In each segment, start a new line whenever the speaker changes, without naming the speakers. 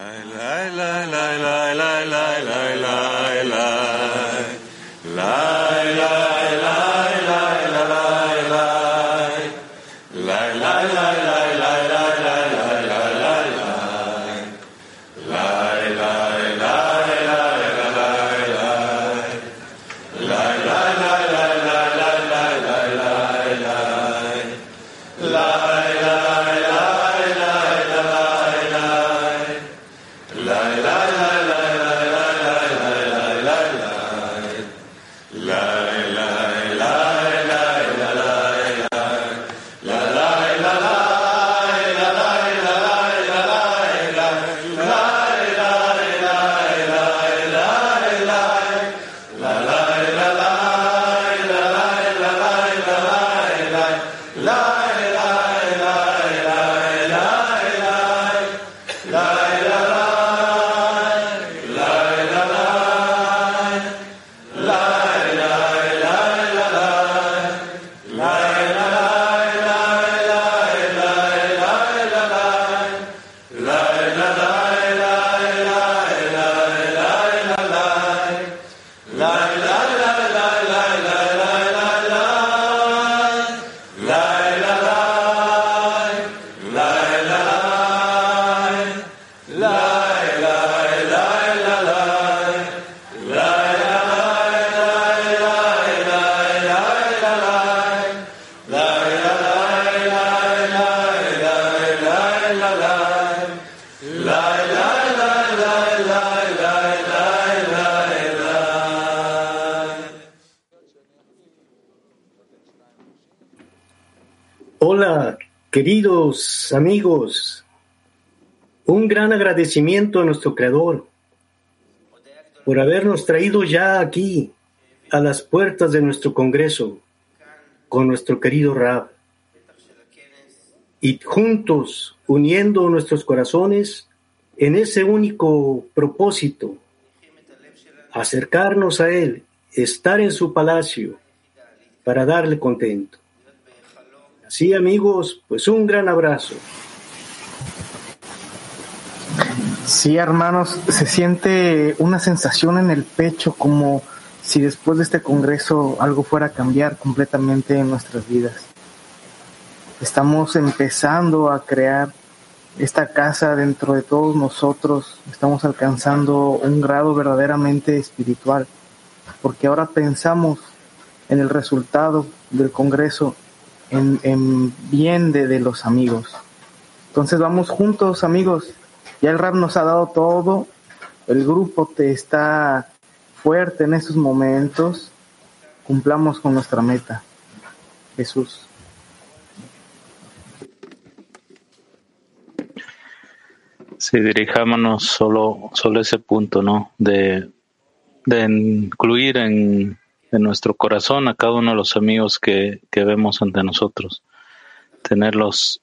La, la. Hola, queridos amigos. Un gran agradecimiento a nuestro Creador por habernos traído ya aquí a las puertas de nuestro Congreso con nuestro querido Rab y juntos uniendo nuestros corazones en ese único propósito, acercarnos a Él, estar en su palacio para darle contento. Sí, amigos, pues un gran abrazo.
Sí, hermanos, se siente una sensación en el pecho como si después de este congreso algo fuera a cambiar completamente en nuestras vidas. Estamos empezando a crear esta casa dentro de todos nosotros, estamos alcanzando un grado verdaderamente espiritual, porque ahora pensamos en el resultado del Congreso en, bien de, de, los amigos. Entonces vamos juntos, amigos. Ya el rap nos ha dado todo. El grupo te está fuerte en estos momentos. Cumplamos con nuestra meta. Jesús.
Sí, dirijámonos solo, solo ese punto, ¿no? De, de incluir en de nuestro corazón a cada uno de los amigos que, que vemos ante nosotros, tenerlos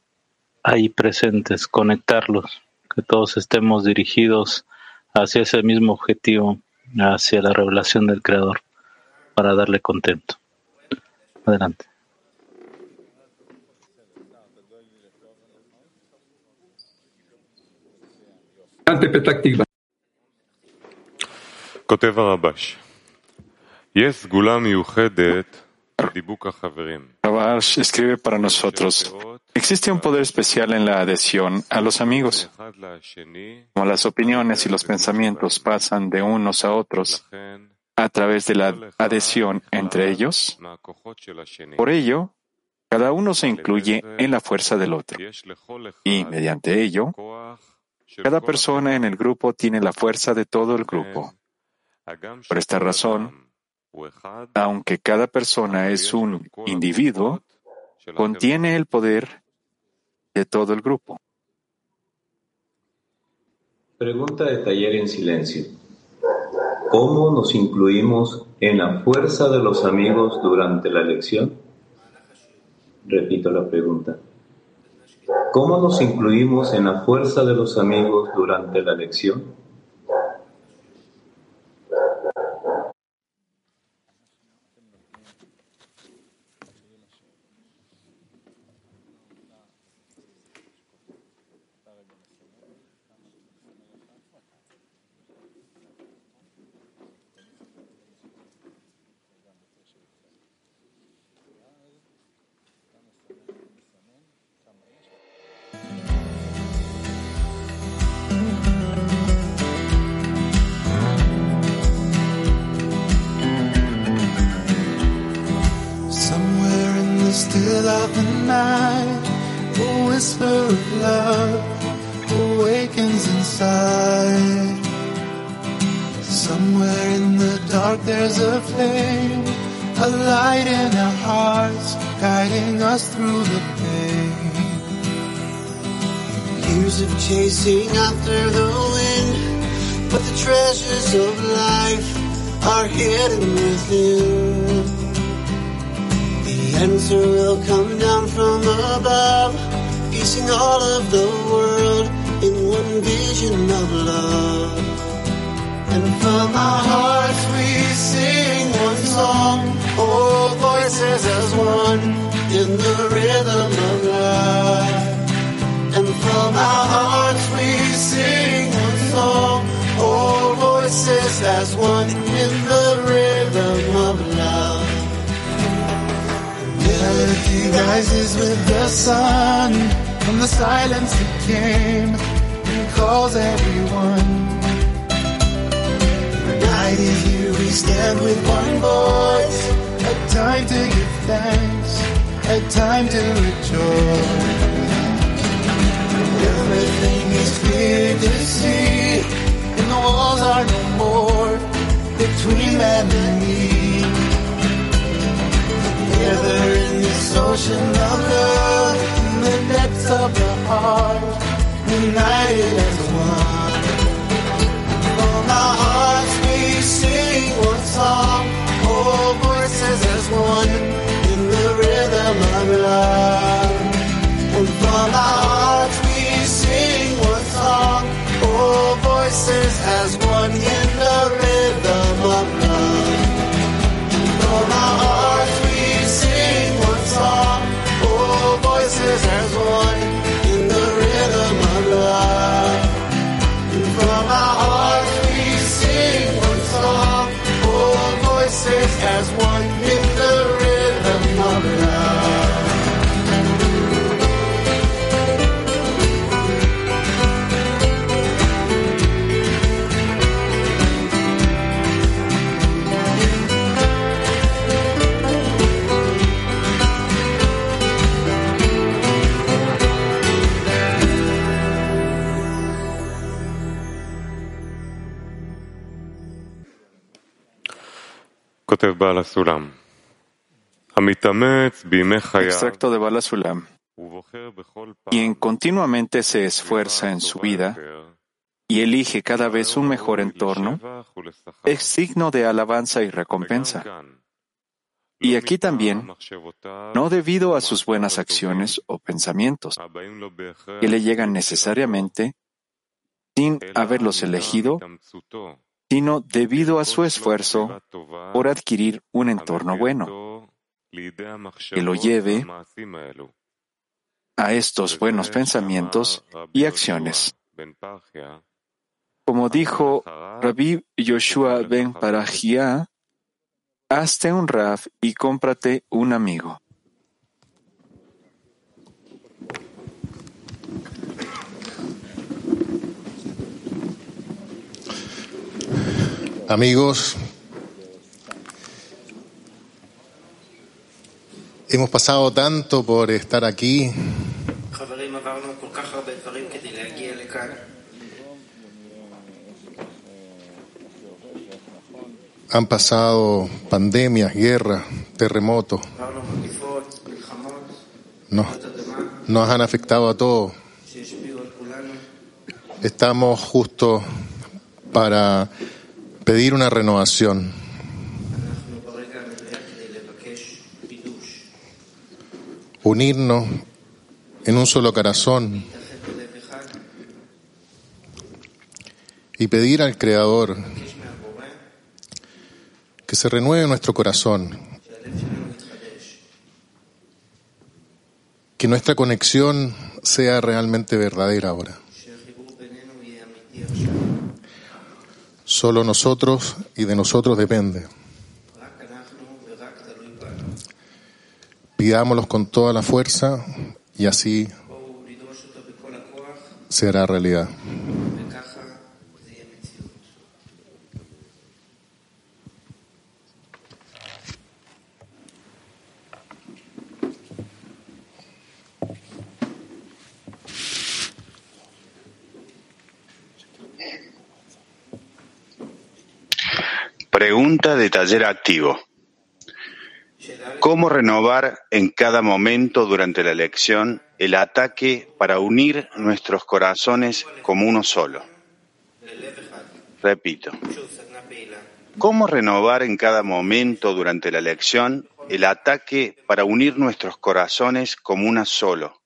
ahí presentes, conectarlos, que todos estemos dirigidos hacia ese mismo objetivo, hacia la revelación del Creador, para darle contento. Adelante.
Petactiva.
Coteva escribe para nosotros, existe un poder especial en la adhesión a los amigos. Como las opiniones y los pensamientos pasan de unos a otros a través de la adhesión entre ellos, por ello, cada uno se incluye en la fuerza del otro. Y mediante ello, cada persona en el grupo tiene la fuerza de todo el grupo. Por esta razón, aunque cada persona es un individuo, contiene el poder de todo el grupo.
Pregunta de taller en silencio. ¿Cómo nos incluimos en la fuerza de los amigos durante la lección? Repito la pregunta. ¿Cómo nos incluimos en la fuerza de los amigos durante la lección?
Flame, a light in our hearts, guiding us through the pain. Years of chasing after the wind, but the treasures of life are hidden within. The answer will come down from above, piecing all of the world in one vision of love. And from our hearts we sing one song, all voices as one in the rhythm of life. And from our hearts we sing one song, all voices as one in the rhythm of love. Melody rises with the sun from the silence that came and calls everyone. Stand with one voice. A time to give thanks, a time to rejoice. Everything is clear to see, and the walls are no more between man and me. Together in this ocean of love, in the depths of the heart, united as one. From our hearts sing one song, all voices as one, in the rhythm of love. And from our hearts we sing one song, all voices as one, in the rhythm of love.
Extracto de
Balasulam.
Quien continuamente se esfuerza en su vida y elige cada vez un mejor entorno, es signo de alabanza y recompensa. Y aquí también, no debido a sus buenas acciones o pensamientos, que le llegan necesariamente sin haberlos elegido, sino debido a su esfuerzo por adquirir un entorno bueno, que lo lleve a estos buenos pensamientos y acciones. Como dijo Rabbi Yoshua ben Parajia, hazte un Raf y cómprate un amigo.
amigos, hemos pasado tanto por estar aquí. Han pasado pandemias, guerras, terremotos.
No
nos han afectado a todos. Estamos justo para pedir una renovación. Unirnos en un solo corazón y pedir al Creador que se renueve nuestro corazón, que nuestra conexión sea realmente verdadera ahora. Solo nosotros y de nosotros depende. Pidámoslos con toda la fuerza y así será realidad.
Pregunta de taller activo. ¿Cómo renovar en cada momento durante la lección el ataque para unir nuestros corazones como uno solo? Repito. ¿Cómo renovar en cada momento durante la lección el ataque para unir nuestros corazones como una solo?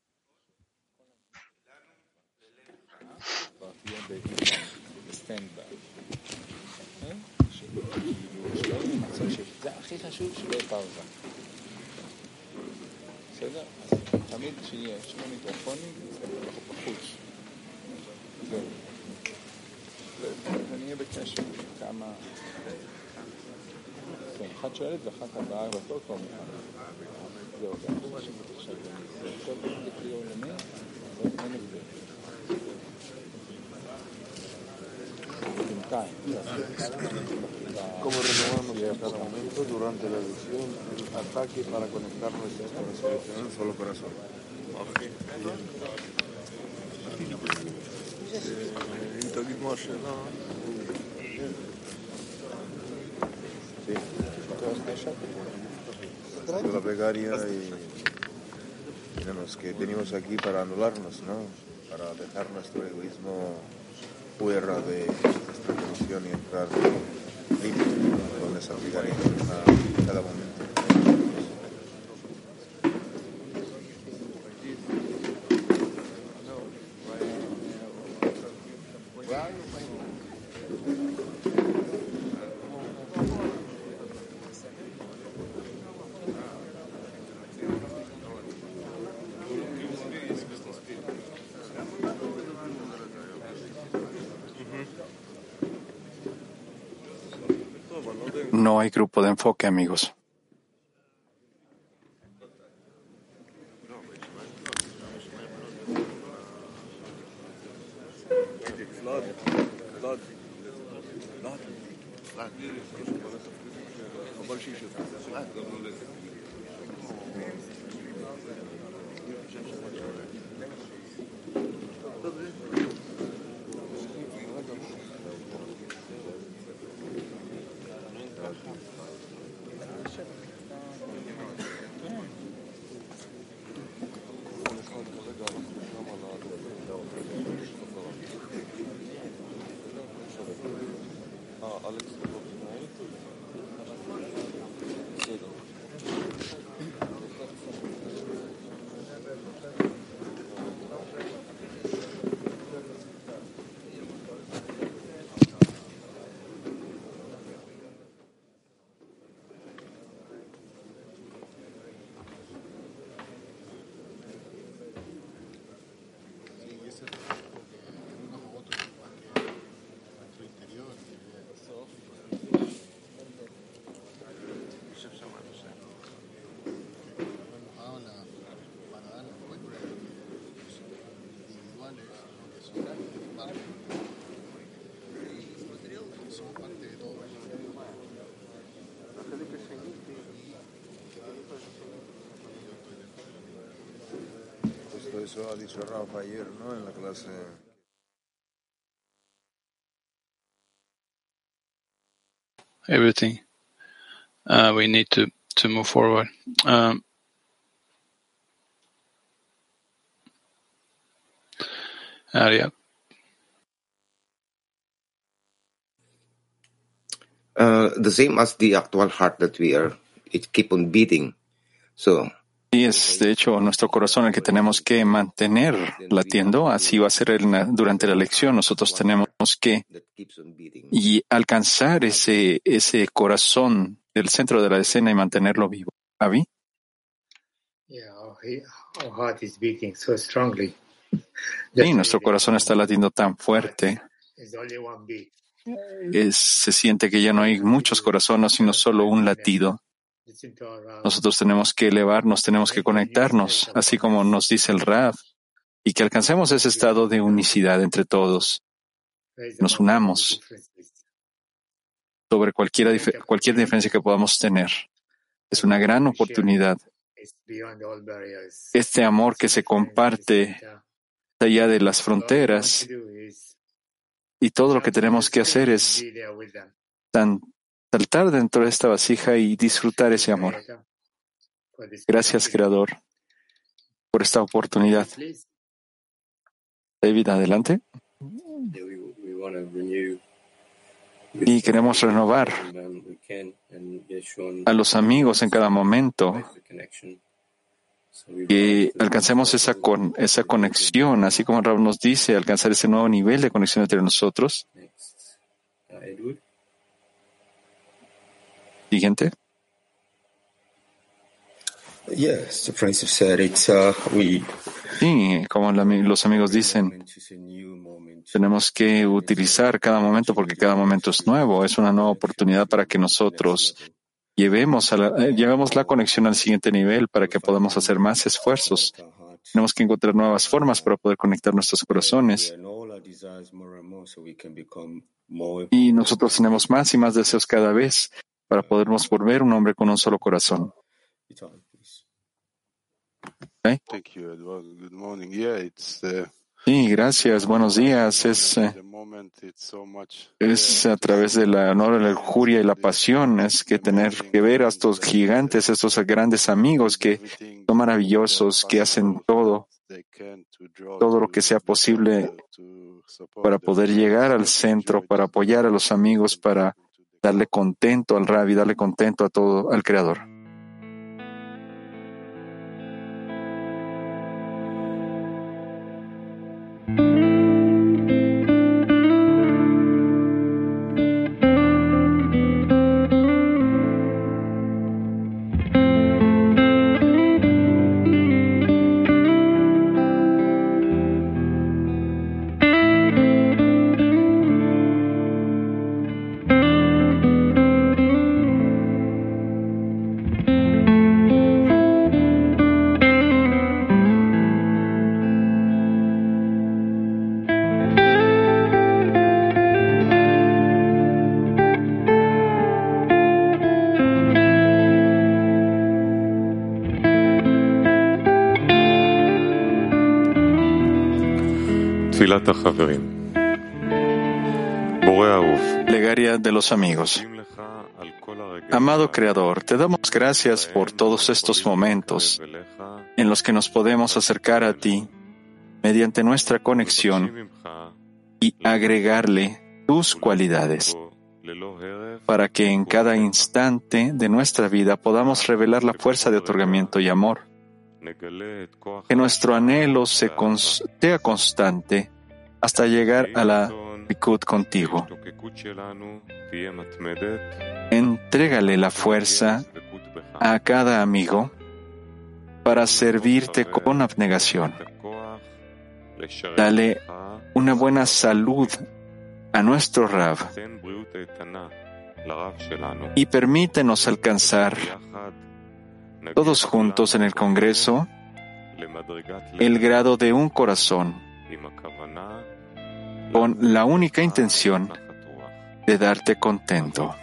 חשוב שלא יהיה
פאוזה. בסדר? אז תמיד
שיהיה שני מיקרופונים, אנחנו בחוץ. ואני אהיה בקשר כמה... כן, אחת שואלת ואחת הבאה בתור כבר מוכן. זהו, זה אחוז עכשיו. כל פעם בקריאו למי, אבל אין הבדל. בינתיים. como
renovamos cada momento durante la elección el ataque para conectar nuestras corazones en un solo corazón. Sí. La plegaria y tenemos que venimos aquí para anularnos, ¿no? Para dejar nuestro egoísmo fuera de nuestra condición y entrar con esa plegaria a cada momento.
No hay grupo de enfoque, amigos. Justo eso ha dicho Rafa ayer, ¿no? En la clase.
everything. Uh, we need to, to move forward. Um, Arya,
uh, the same as the actual heart that we are, it keep on beating. So
Y es, de hecho, nuestro corazón el que tenemos que mantener latiendo. Así va a ser durante la lección. Nosotros tenemos que y alcanzar ese, ese corazón del centro de la escena y mantenerlo vivo. ¿Avi? Sí, nuestro corazón está latiendo tan fuerte. Es- se siente que ya no hay muchos corazones, sino solo un latido.
Rav.
Nosotros tenemos que elevarnos, tenemos que conectarnos, así como nos dice el Rav, y que alcancemos ese estado de unicidad entre todos. Nos unamos sobre cualquier, dif- cualquier diferencia que podamos tener. Es una gran oportunidad. Este amor que se comparte allá de las fronteras Y todo lo que tenemos que hacer es tan- saltar dentro de esta vasija y disfrutar ese amor. Gracias, Creador, por esta oportunidad. David, adelante. Y queremos renovar a los amigos en cada momento, que alcancemos esa, con, esa conexión, así como Raúl nos dice, alcanzar ese nuevo nivel de conexión entre nosotros. Siguiente.
Yes, the Prince said it's uh, we
Sí, como la- los amigos dicen, tenemos que utilizar cada momento porque cada momento es nuevo, es una nueva oportunidad para que nosotros llevemos, a la, eh, llevemos la conexión al siguiente nivel para que podamos hacer más esfuerzos. Tenemos que encontrar nuevas formas para poder conectar nuestros corazones y nosotros tenemos más y más deseos cada vez para podernos volver un hombre con un solo corazón.
Thank you, Edward. Good morning. Yeah, it's uh,
Sí, gracias, buenos días. Es, eh, es a través de la honor, la lujuria y la pasión, es que tener que ver a estos gigantes, estos grandes amigos que son maravillosos, que hacen todo, todo lo que sea posible para poder llegar al centro, para apoyar a los amigos, para darle contento al Rabbi, darle contento a todo, al Creador. Plegaria de los amigos. Amado Creador, te damos gracias por todos estos momentos en los que nos podemos acercar a ti mediante nuestra conexión y agregarle tus cualidades para que en cada instante de nuestra vida podamos revelar la fuerza de otorgamiento y amor. Que nuestro anhelo sea constante hasta llegar a la Likud contigo. Entrégale la fuerza a cada amigo para servirte con abnegación. Dale una buena salud a nuestro Rab y permítenos alcanzar todos juntos en el Congreso el grado de un corazón con la única intención de darte contento.